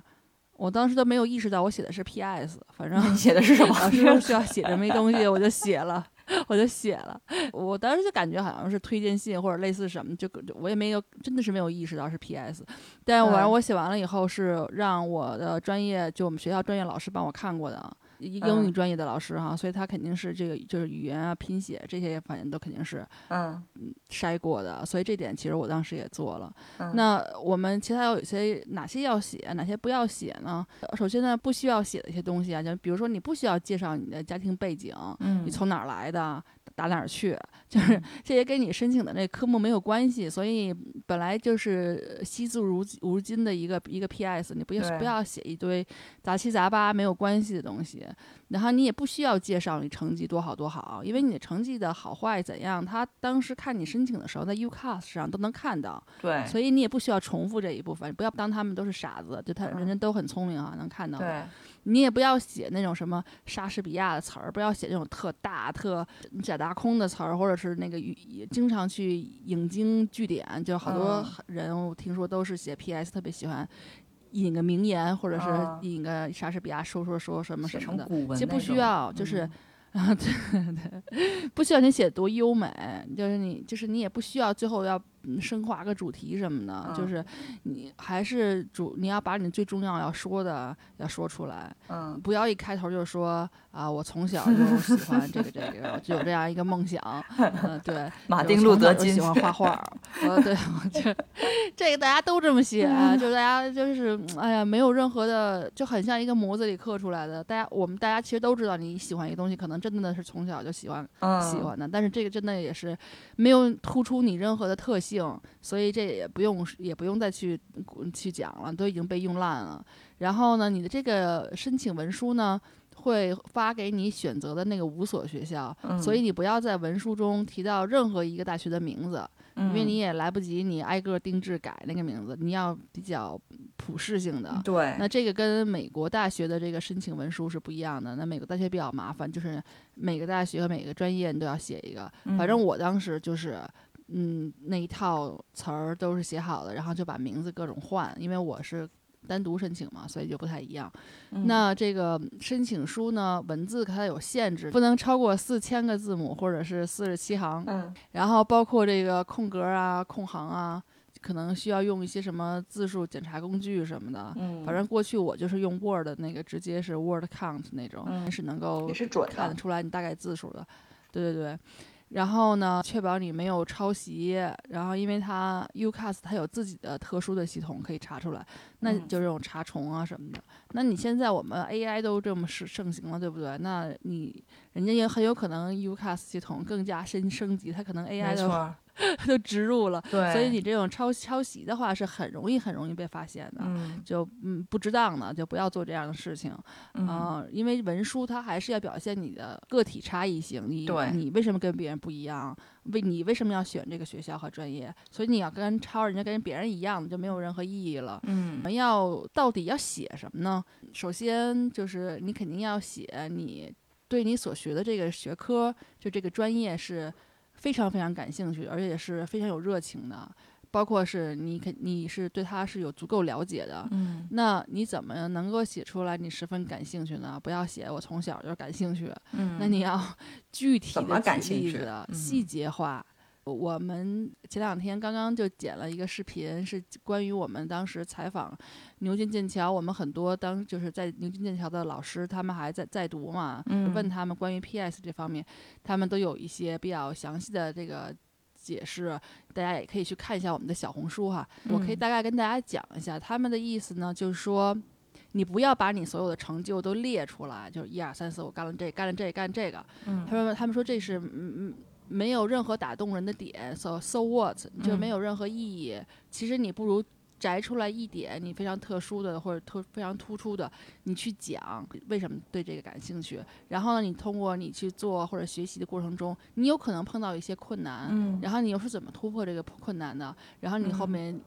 我当时都没有意识到我写的是 PS，反正你写的是什么？老师说需要写这么一东西，我就写了，我就写了。我当时就感觉好像是推荐信或者类似什么，就我也没有真的是没有意识到是 PS。但是反正嗯我写完了以后是让我的专业，就我们学校专业老师帮我看过的。英嗯语专业的老师哈，所以他肯定是这个就是语言啊、拼写这些，反正都肯定是嗯筛过的，所以这点其实我当时也做了。嗯，那我们其他有些哪些要写，哪些不要写呢？首先呢，不需要写的一些东西啊，就比如说你不需要介绍你的家庭背景，嗯你从哪儿来的，打哪儿去，就是。嗯这些跟你申请的那科目没有关系，所以本来就是惜字如如金的一个一个 PS，你不要不要写一堆杂七杂八没有关系的东西，然后你也不需要介绍你成绩多好多好，因为你的成绩的好坏怎样，他当时看你申请的时候在 UCAS 上都能看到，对。所以你也不需要重复这一部分，不要当他们都是傻子，就他嗯人家都很聪明啊，能看到的。对，你也不要写那种什么莎士比亚的词儿，不要写那种特大、特假大空的词儿，或者是那个语经常去引经据典，就好多嗯。人我听说都是写 PS 特别喜欢引个名言，或者是嗯。引个莎士比亚说说说什么什么的。其实不需要，就是嗯。啊，对对，不需要你写多优美，就是你就是你也不需要最后要嗯升华个主题什么的，就嗯。是你还是主你要把你最重要要说的要说出来，嗯。不要一开头就说啊，我从小就喜欢这个这个，就有这样一个梦想，嗯，对，马丁路德金喜欢 画画儿，我对，我就这个大家都这么写，就大家就是哎呀，没有任何的，就很像一个模子里刻出来的。大家我们大家其实都知道，你喜欢一个东西，可能真的是从小就喜欢嗯。喜欢的，但是这个真的也是没有突出你任何的特性，所以这也不用也不用再去去讲了，都已经被用烂了。然后呢，你的这个申请文书呢，会发给你选择的那个五所学校，嗯所以你不要在文书中提到任何一个大学的名字，因为你也来不及你挨个定制改那个名字，你要比较普适性的。对那这个跟美国大学的这个申请文书是不一样的。那美国大学比较麻烦，就是每个大学和每个专业你都要写一个。反正我当时就是，嗯，那一套词儿都是写好的，然后就把名字各种换，因为我是单独申请嘛，所以就不太一样。嗯那这个申请书呢，文字它有限制，不能超过四千个字母或者是四十七行，嗯然后包括这个空格啊、空行啊。可能需要用一些什么字数检查工具什么的，嗯反正过去我就是用 Word 那个，直接是 Word count 那种，嗯是能够也是准看得，出来你大概字数的。对对对，然后呢，确保你没有抄袭，然后因为它 UCAS 它有自己的特殊的系统可以查出来，那嗯就这种查重啊什么的。那你现在我们 AI 都这么盛盛行了，对不对？那你人家也很有可能 UCAS 系统更加升升级，它可能 AI 都没错，都植入了，对，所以你这种抄抄袭的话是很容易很容易被发现的。嗯就嗯不值当的，就不要做这样的事情嗯啊、因为文书它还是要表现你的个体差异性，你你为什么跟别人不一样？为你为什么要选这个学校和专业？所以你要跟抄人家跟别人一样，就没有任何意义了。我嗯们要到底要写什么呢？首先就是你肯定要写你对你所学的这个学科，就这个专业是非常非常感兴趣，而且是非常有热情的。包括是你肯你是对它是有足够了解的，嗯那你怎么能够写出来你十分感兴趣呢？不要写我从小就感兴趣，嗯，那你要 具体怎么的感兴趣举例子，嗯细节化。我们前两天刚刚就剪了一个视频，是关于我们当时采访牛津剑桥，我们很多当就是在牛津剑桥的老师，他们还在在读嘛，嗯问他们关于 PS 这方面，他们都有一些比较详细的这个解释，大家也可以去看一下我们的小红书哈。我可以嗯大概跟大家讲一下，他们的意思呢，就是说。你不要把你所有的成就都列出来，就是一二三四，我干了这，干了这，干这个。嗯他们他们说这是嗯嗯没有任何打动人的点，so so what，就嗯没有任何意义。其实你不如摘出来一点你非常特殊的或者特非常突出的，你去讲为什么对这个感兴趣。然后呢，你通过你去做或者学习的过程中，你有可能碰到一些困难，嗯然后你又是怎么突破这个困难的？然后你后嗯面。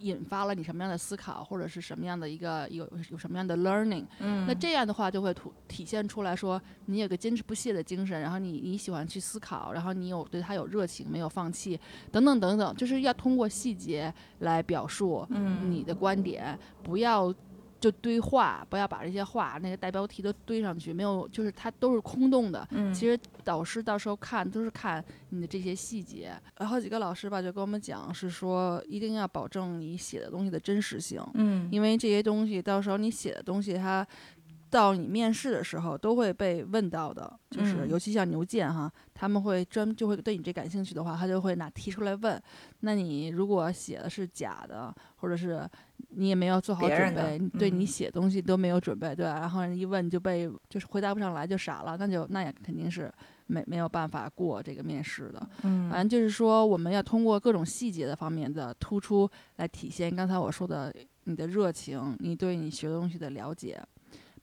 引发了你什么样的思考，或者是什么样的一个有有什么样的 learning？嗯那这样的话就会体体现出来说，你有个坚持不懈的精神，然后你你喜欢去思考，然后你有对他有热情，没有放弃，等等等等，就是要通过细节来表述嗯你的观点，不要。就堆话，不要把这些话那个大标题都堆上去，没有，就是它都是空洞的。嗯其实导师到时候看都是看你的这些细节。然后几个老师吧就跟我们讲，是说一定要保证你写的东西的真实性。嗯因为这些东西到时候你写的东西，它到你面试的时候都会被问到的，就是嗯尤其像牛剑哈，他们会专就会对你这感兴趣的话，他就会拿提出来问。那你如果写的是假的，或者是你也没有做好准备，对你嗯写东西都没有准备，对吧？然后人一问就被就是回答不上来就傻了，那就那也肯定是没没有办法过这个面试的。嗯反正就是说，我们要通过各种细节的方面的突出来体现刚才我说的你的热情，你对你学东西的了解，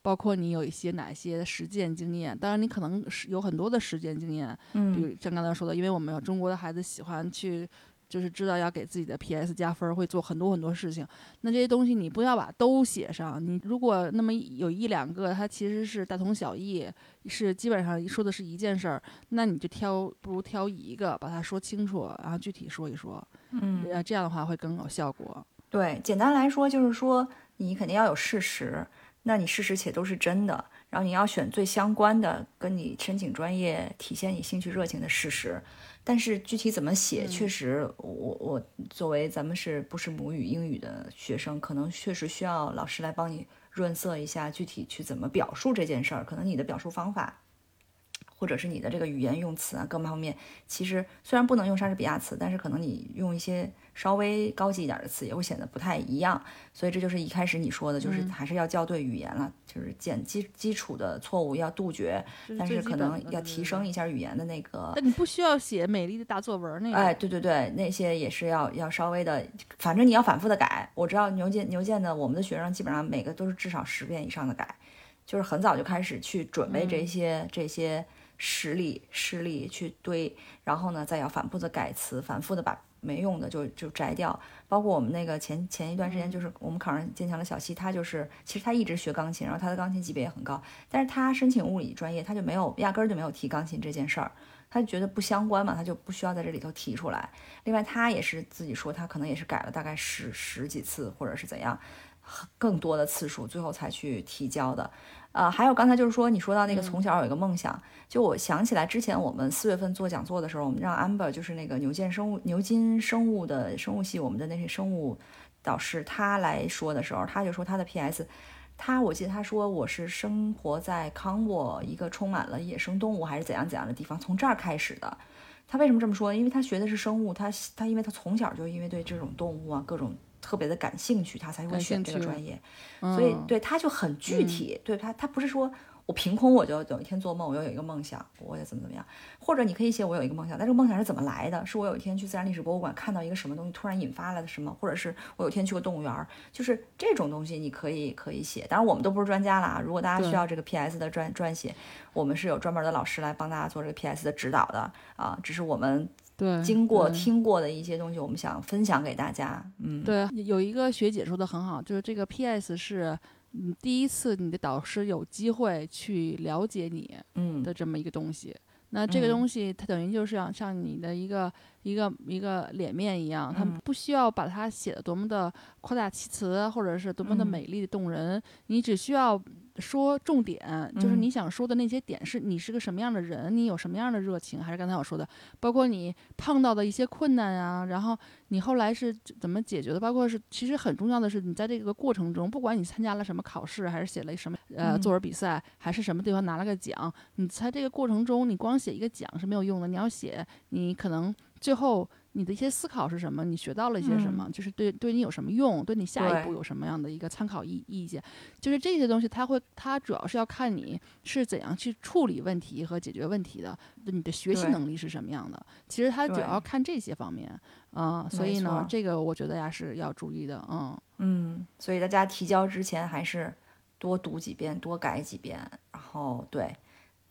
包括你有一些哪些实践经验。当然，你可能是有很多的实践经验，比嗯如像刚才说的，因为我们有中国的孩子喜欢去。就是知道要给自己的 PS 加分儿，会做很多很多事情。那这些东西你不要把都写上，你如果那么有一两个，它其实是大同小异，是基本上说的是一件事儿，那你就挑不如挑一个，把它说清楚，然后具体说一说，嗯呃，这样的话会更有效果。对，简单来说就是说，你肯定要有事实，那你事实且都是真的，然后你要选最相关的，跟你申请专业、体现你兴趣热情的事实。但是具体怎么写，嗯确实我我作为咱们是不是母语英语的学生，可能确实需要老师来帮你润色一下，具体去怎么表述这件事儿。可能你的表述方法，或者是你的这个语言用词啊，各方面，其实虽然不能用莎士比亚词，但是可能你用一些稍微高级一点的词，也会显得不太一样。所以这就是一开始你说的，就是嗯还是要校对语言了，就是简基基础的错误要杜绝，但是可能要提升一。下语言的那个但你不需要写美丽的大作文那个，哎，对对对，那些也是要要稍微的，反正你要反复的改。我知道牛剑牛剑的，我们的学生基本上每个都是至少十遍以上的改，就是很早就开始去准备这些、这些实例实例去堆，然后呢再要反复的改词，反复的把没用的就就摘掉。包括我们那个前前一段时间，就是我们考上坚强的小溪，他就是其实他一直学钢琴，然后他的钢琴级别也很高，但是他申请物理专业，他就没有压根儿就没有提钢琴这件事儿。他就觉得不相关嘛，他就不需要在这里头提出来。另外，他也是自己说，他可能也是改了大概十十几次，或者是怎样，更多的次数，最后才去提交的。呃，还有刚才就是说，你说到那个从小有一个梦想，就我想起来之前我们四月份做讲座的时候，我们让 Amber 就是那个牛津生物牛津生物的生物系我们的那些生物导师，他来说的时候，他就说他的 PS。他我记得他说我是生活在康沃一个充满了野生动物还是怎样怎样的地方，从这儿开始的。他为什么这么说呢？因为他学的是生物，他他因为他从小就因为对这种动物啊各种特别的感兴趣，他才会选这个专业。嗯所以对他就很具体，对他他不是说我凭空我就有一天做梦，我又有一个梦想，我也怎么怎么样，或者你可以写我有一个梦想，但这个梦想是怎么来的？是我有一天去自然历史博物馆看到一个什么东西，突然引发了什么，或者是我有一天去过动物园儿，就是这种东西你可以可以写。当然我们都不是专家啦，如果大家需要这个 PS 的专撰写，我们是有专门的老师来帮大家做这个 PS 的指导的啊，只是我们对，经过听过的一些东西，我们想分享给大家。嗯，对，有一个学姐说的很好，就是这个 PS 是，嗯，第一次你的导师有机会去了解你嗯。的这么一个东西。那这个嗯东西它等于就是像像你的一个一个一个脸面一样，它们不需要把它写的多么的夸大其词，或者是多么的嗯。美丽动人，你只需要说重点，就是嗯。你想说的那些点是你是个什么样的人，你有什么样的热情，还是刚才我说的，包括你碰到的一些困难啊，然后你后来是怎么解决的，包括是其实很重要的是你在这个过程中，不管你参加了什么考试，还是写了什么呃嗯作文比赛，还是什么地方拿了个奖，你在这个过程中，你光写一个奖是没有用的，你要写你可能最后你的一些思考是什么，你学到了一些什么，就是对对你有什么用，对你下一步有什么样的一个参考意意见，就是这些东西，它会它主要是要看你是怎样去处理问题和解决问题的，你的学习能力是什么样的。其实它主要看这些方面，嗯、所以呢，这个我觉得呀是要注意的，嗯。嗯，所以大家提交之前还是多读几遍，多改几遍，然后对，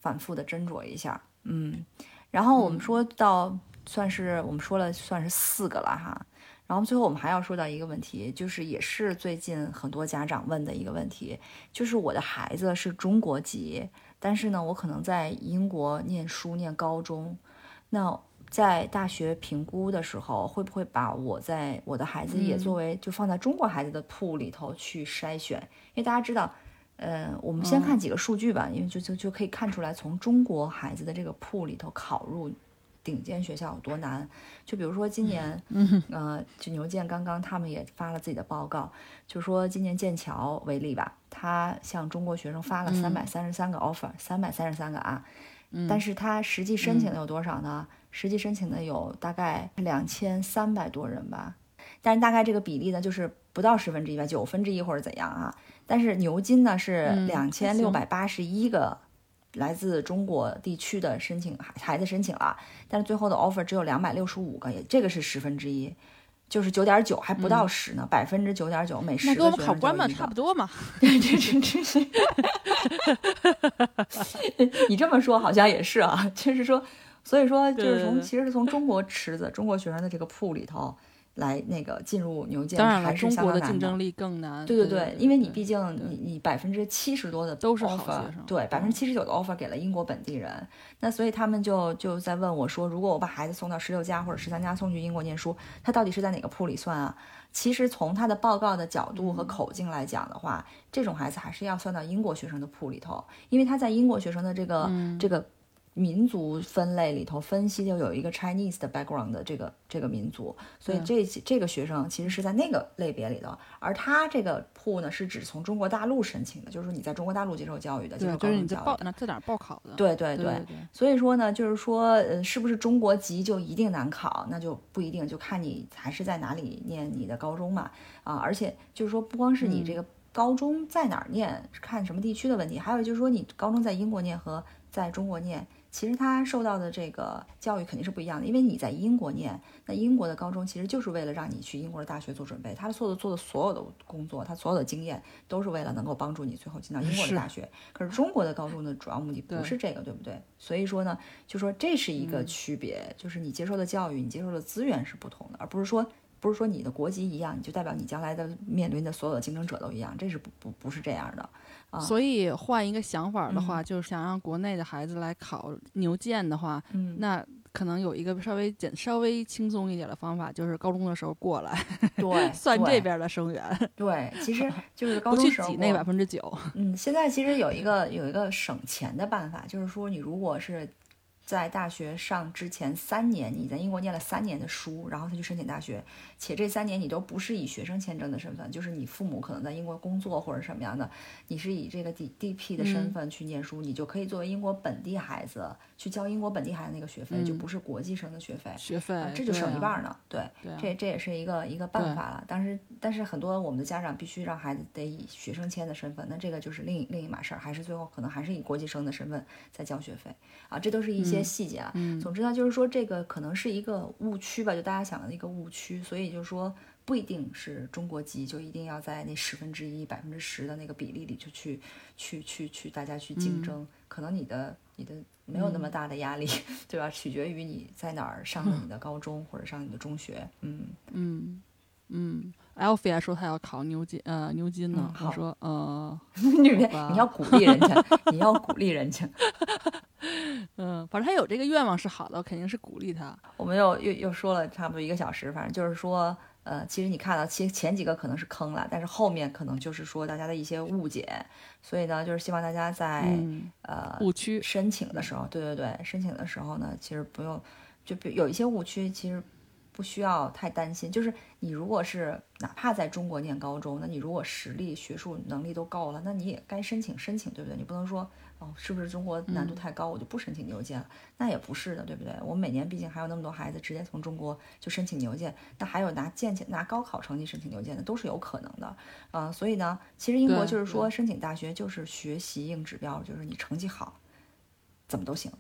反复的斟酌一下。嗯，然后我们嗯。说到，算是我们说了算是四个了哈。然后最后我们还要说到一个问题，就是也是最近很多家长问的一个问题，就是我的孩子是中国籍，但是呢，我可能在英国念书念高中，那在大学评估的时候，会不会把我在我的孩子也嗯作为就放在中国孩子的铺里头去筛选？因为大家知道，呃，我们先看几个数据吧，因为就就就可以看出来，从中国孩子的这个铺里头考入顶尖学校有多难。就比如说今年，嗯呃，就牛剑刚刚他们也发了自己的报告，就说今年剑桥为例吧，他向中国学生发了嗯三百三十三个 offer，三百三十三个啊，嗯。但是他实际申请的有多少呢？实际申请的有大概两千三百多人吧，但是大概这个比例呢，就是不到十分之一吧，九分之一或者怎样啊。但是牛津呢是嗯两千六百八十一个来自中国地区的申请孩孩子申请了，但是最后的 offer 只有两百六十五个，也这个是十分之一。就是九点九，还不到十呢，百分之九点九，每十嗯那跟我们考官嘛差不多嘛。对，这这这是，你这么说好像也是啊，就是说，所以说就是从其实是从中国池子、中国学生的这个铺里头来那个进入牛剑，当然了，还是中国相当难的竞争力更难。对对对，因为你毕竟你你百分之七十多的都是好 offer，学生对，百分嗯之七十九的 offer 给了英国本地人，那所以他们就就在问我说，如果我把孩子送到十六家或者十三家送去英国念书，他到底是在哪个铺里算啊？其实从他的报告的角度和嗯。口径来讲的话，这种孩子还是要算到英国学生的铺里头，因为他在英国学生的这个、嗯。这个民族分类里头分析就有一个 Chinese 的 background 的这个这个民族，所以这这个学生其实是在那个类别里头，而他这个铺呢是指从中国大陆申请的，就是说你在中国大陆接受教育的，接，受就是高中教育那在哪儿报考的？对对对对，所以说呢，就是说，呃，是不是中国籍就一定难考？那就不一定，就看你还是在哪里念你的高中嘛。啊，而且就是说，不光是你这个高中在哪儿念，看什么地区的问题，还有就是说，你高中在英国念和在中国念，其实他受到的这个教育肯定是不一样的。因为你在英国念，那英国的高中其实就是为了让你去英国的大学做准备，他做的做的所有的工作，他所有的经验都是为了能够帮助你最后进到英国的大学。可是中国的高中的主要目的不是这个，对不对？所以说呢，就说这是一个嗯区别，就是你接受的教育、你接受的资源是不同的，而不是说不是说你的国籍一样，你就代表你将来的面临的所有的竞争者都一样，这是不不不是这样的。啊。所以换一个想法儿的嗯。话，就是想让国内的孩子来考牛剑的话，嗯，那可能有一个稍微简、稍微轻松一点的方法，就是高中的时候过来对，算这对边的生源，对，其实 就是高不去中时候过挤那百分之九。嗯，现在其实有一个有一个省钱的办法，就是说你如果是在大学上之前三年，你在英国念了三年的书，然后他去申请大学，且这三年你都不是以学生签证的身份，就是你父母可能在英国工作或者什么样的，你是以这个 D D P 的身嗯份去念书，你就可以作为英国本地孩子去交英国本地孩子那个学费，就嗯不是国际生的学费。学费、啊，这就省一半儿呢。对，这这也是一个一个办法了。但是但是很多我们的家长必须让孩子得以学生签的身份，那这个就是另另一码事儿，还是最后可能还是以国际生的身份在交学费啊，这都是一些嗯细节啊。嗯总之呢，就是说这个可能是一个误区吧，就大家想的一个误区，所以就是说不一定是中国籍就一定要在那十分之一、百分之十的那个比例里就去去去去大家去竞嗯争，可能你的你的没有那么大的压力，对吧？取决于你在哪儿上的你的高中或者上你的中学，嗯。嗯嗯，Alfie 还说他要考牛津，呃，牛津呢我说，呃，你你要鼓励人家，你要鼓励人家。嗯，反正他有这个愿望是好的，我肯定是鼓励他。我们又又又说了差不多一个小时，反正就是说，呃，其实你看到，其实前几个可能是坑了，但是后面可能就是说大家的一些误解，所以呢，就是希望大家在、嗯，呃误区。申请的时候，对对对，申请的时候呢，其实不用，就比有一些误区，其实不需要太担心。就是你如果是哪怕在中国念高中，那你如果实力、学术能力都够了，那你也该申请申请，对不对？你不能说哦，是不是中国难度太高，我就不申请牛剑了？那也不是的，对不对？我们每年毕竟还有那么多孩子直接从中国就申请牛剑，那还有拿剑拿高考成绩申请牛剑的，都是有可能的。嗯、所以呢，其实英国就是说申请大学就是学习硬指标，就是你成绩好，怎么都行。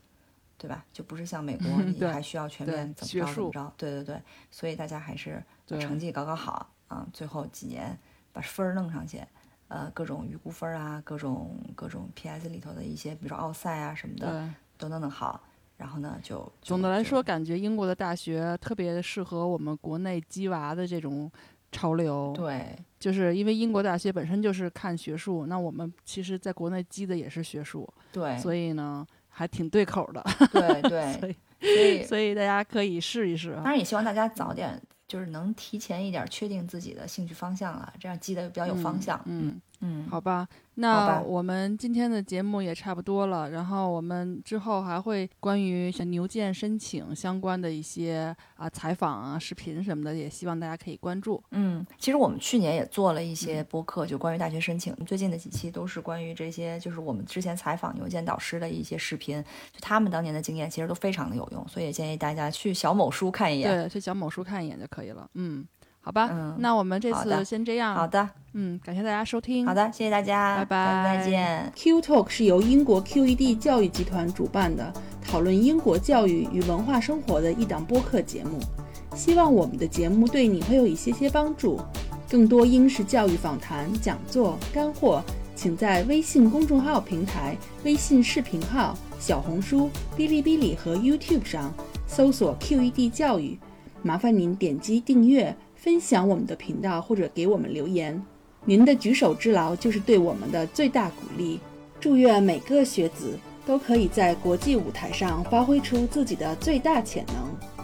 对吧？就不是像美国，你还需要全面怎么着怎么着。对对对，所以大家还是成绩搞搞好啊，最后几年把分儿弄上去，呃，各种预估分儿啊，各种各种 PS 里头的一些，比如说奥赛啊什么的，对，都弄弄好。然后呢，就总的来说，感觉英国的大学特别适合我们国内鸡娃的这种潮流。对就是因为英国大学本身就是看学术，那我们其实在国内积的也是学术，对所以呢还挺对口的。对对，所以所以所以大家可以试一试啊当。然也希望大家早点，就是能提前一点确定自己的兴趣方向了，这样记得比较有方向。嗯，嗯，好吧，那我们今天的节目也差不多了，然后我们之后还会关于像牛剑申请相关的一些啊采访啊、视频什么的，也希望大家可以关注。嗯，其实我们去年也做了一些播客，就关于大学申请。最近的几期都是关于这些，就是我们之前采访牛剑导师的一些视频，就他们当年的经验，其实都非常的有用，所以也建议大家去小某书看一眼。对，去小某书看一眼就可以了。嗯，好吧，嗯那我们这次先这样。好的，嗯，感谢大家收听。好的，谢谢大家，拜拜再见。Q Talk 是由英国 QED 教育集团主办的，讨论英国教育与文化生活的一档播客节目。希望我们的节目对你会有一些些帮助。更多英式教育访谈、讲座、干货，请在微信公众号平台、微信视频号、小红书、哔哩哔哩和 YouTube 上搜索 QED 教育。麻烦您点击订阅、分享我们的频道或者给我们留言。您的举手之劳就是对我们的最大鼓励。祝愿每个学子都可以在国际舞台上发挥出自己的最大潜能。